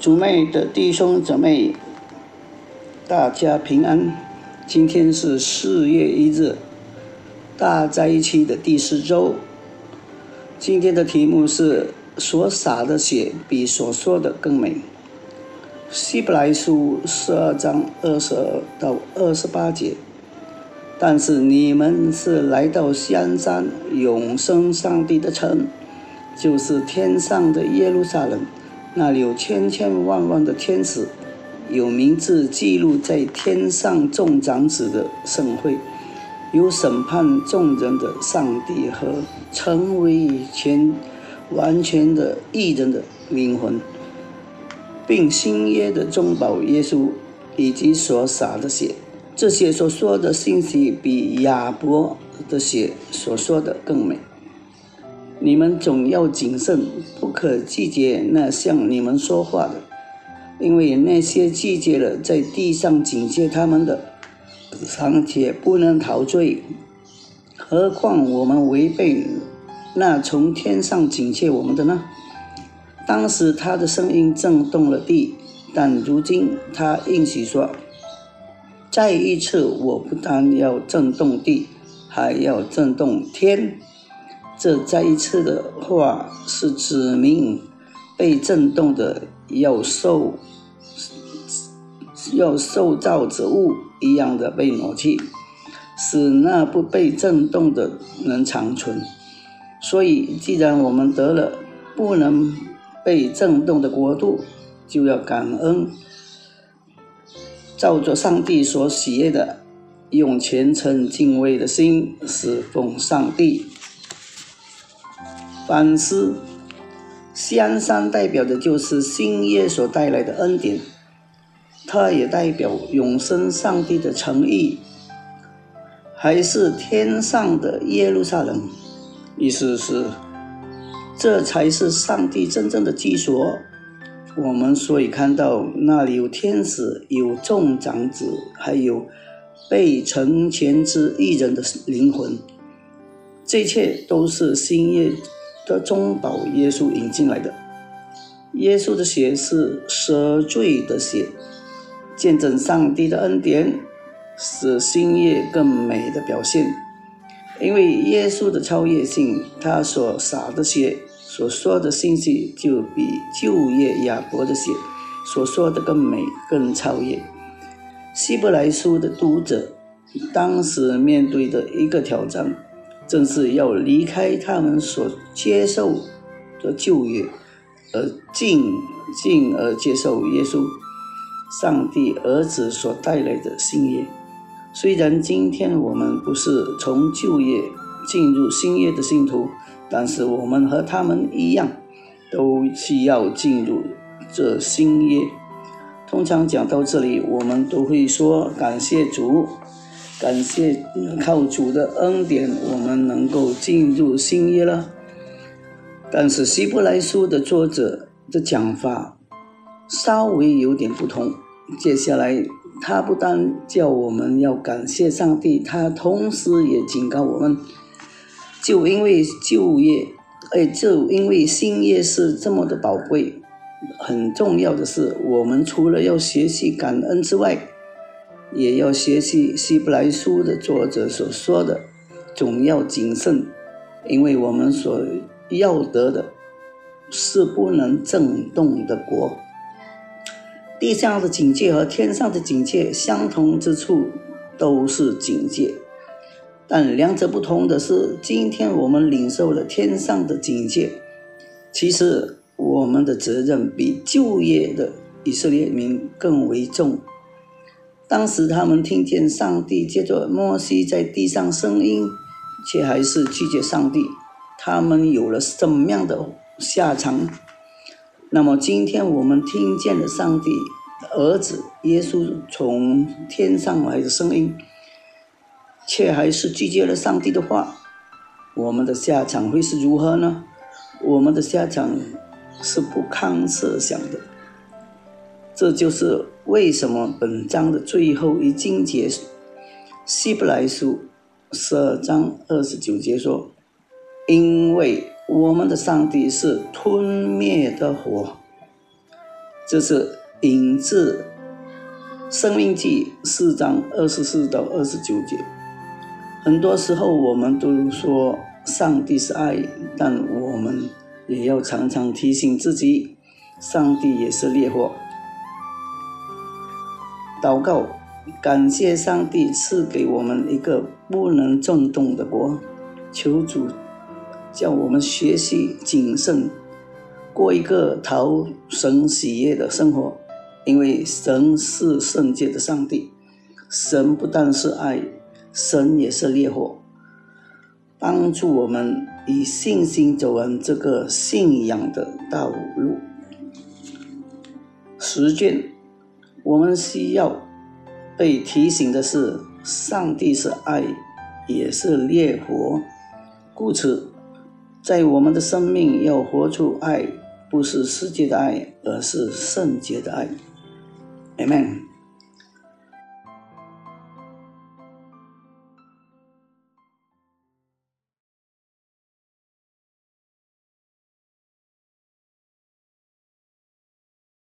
主妹的弟兄姊妹，大家平安。今天是四月一日，大灾期的第四周。今天的题目是“所洒的血比所说的更美”。希伯来书十二章二十二到二十八节。但是你们是来到香山永生上帝的城，就是天上的耶路撒冷。那里有千千万万的天使，有名字记录在天上众长子的盛会，有审判众人的上帝和成为全完全的艺人的灵魂，并新约的中保耶稣以及所洒的血，这些所说的信息比亚伯的血所说的更美。你们总要谨慎，不可拒绝那向你们说话的，因为那些拒绝了在地上警戒他们的，尚且不能陶醉，何况我们违背那从天上警戒我们的呢？当时他的声音震动了地，但如今他应许说：“再一次，我不但要震动地，还要震动天。”这再一次的话是指明被震动的要受要受造之物一样的被挪去，使那不被震动的能长存。所以，既然我们得了不能被震动的国度，就要感恩，照着上帝所喜悦的，用虔诚敬畏的心侍奉上帝。反思，香山代表的就是新约所带来的恩典，它也代表永生上帝的诚意，还是天上的耶路撒冷。意思是，这才是上帝真正的居所。我们所以看到那里有天使，有众长子，还有被成全之一人的灵魂，这一切都是新约。的中保耶稣引进来的，耶稣的血是赦罪的血，见证上帝的恩典，使新约更美的表现。因为耶稣的超越性，他所洒的血所说的信息，就比旧约亚伯的血所说的更美、更超越。希伯来书的读者当时面对的一个挑战。正是要离开他们所接受的旧约，而进进而接受耶稣，上帝儿子所带来的新约。虽然今天我们不是从旧约进入新约的信徒，但是我们和他们一样，都需要进入这新约。通常讲到这里，我们都会说感谢主。感谢靠主的恩典，我们能够进入新约了。但是希伯来书的作者的讲法稍微有点不同。接下来，他不但叫我们要感谢上帝，他同时也警告我们：就因为旧约，哎，就因为新约是这么的宝贵，很重要的是，我们除了要学习感恩之外，也要学习希伯来书的作者所说的，总要谨慎，因为我们所要得的是不能震动的国。地上的警戒和天上的警戒相同之处都是警戒，但两者不同的是，今天我们领受了天上的警戒，其实我们的责任比旧业的以色列民更为重。当时他们听见上帝借着摩西在地上声音，却还是拒绝上帝。他们有了什么样的下场？那么今天我们听见了上帝儿子耶稣从天上来的声音，却还是拒绝了上帝的话，我们的下场会是如何呢？我们的下场是不堪设想的。这就是为什么本章的最后一经节，希伯来书十二章二十九节说：“因为我们的上帝是吞灭的火。”这是引自《生命记》四章二十四到二十九节。很多时候，我们都说上帝是爱，但我们也要常常提醒自己，上帝也是烈火。祷告，感谢上帝赐给我们一个不能震动的国，求主叫我们学习谨慎，过一个讨神喜悦的生活，因为神是圣洁的上帝，神不但是爱。神也是烈火，帮助我们以信心走完这个信仰的道路。实践，我们需要被提醒的是，上帝是爱，也是烈火，故此，在我们的生命要活出爱，不是世界的爱，而是圣洁的爱。Amen。